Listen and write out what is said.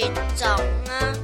品种呢？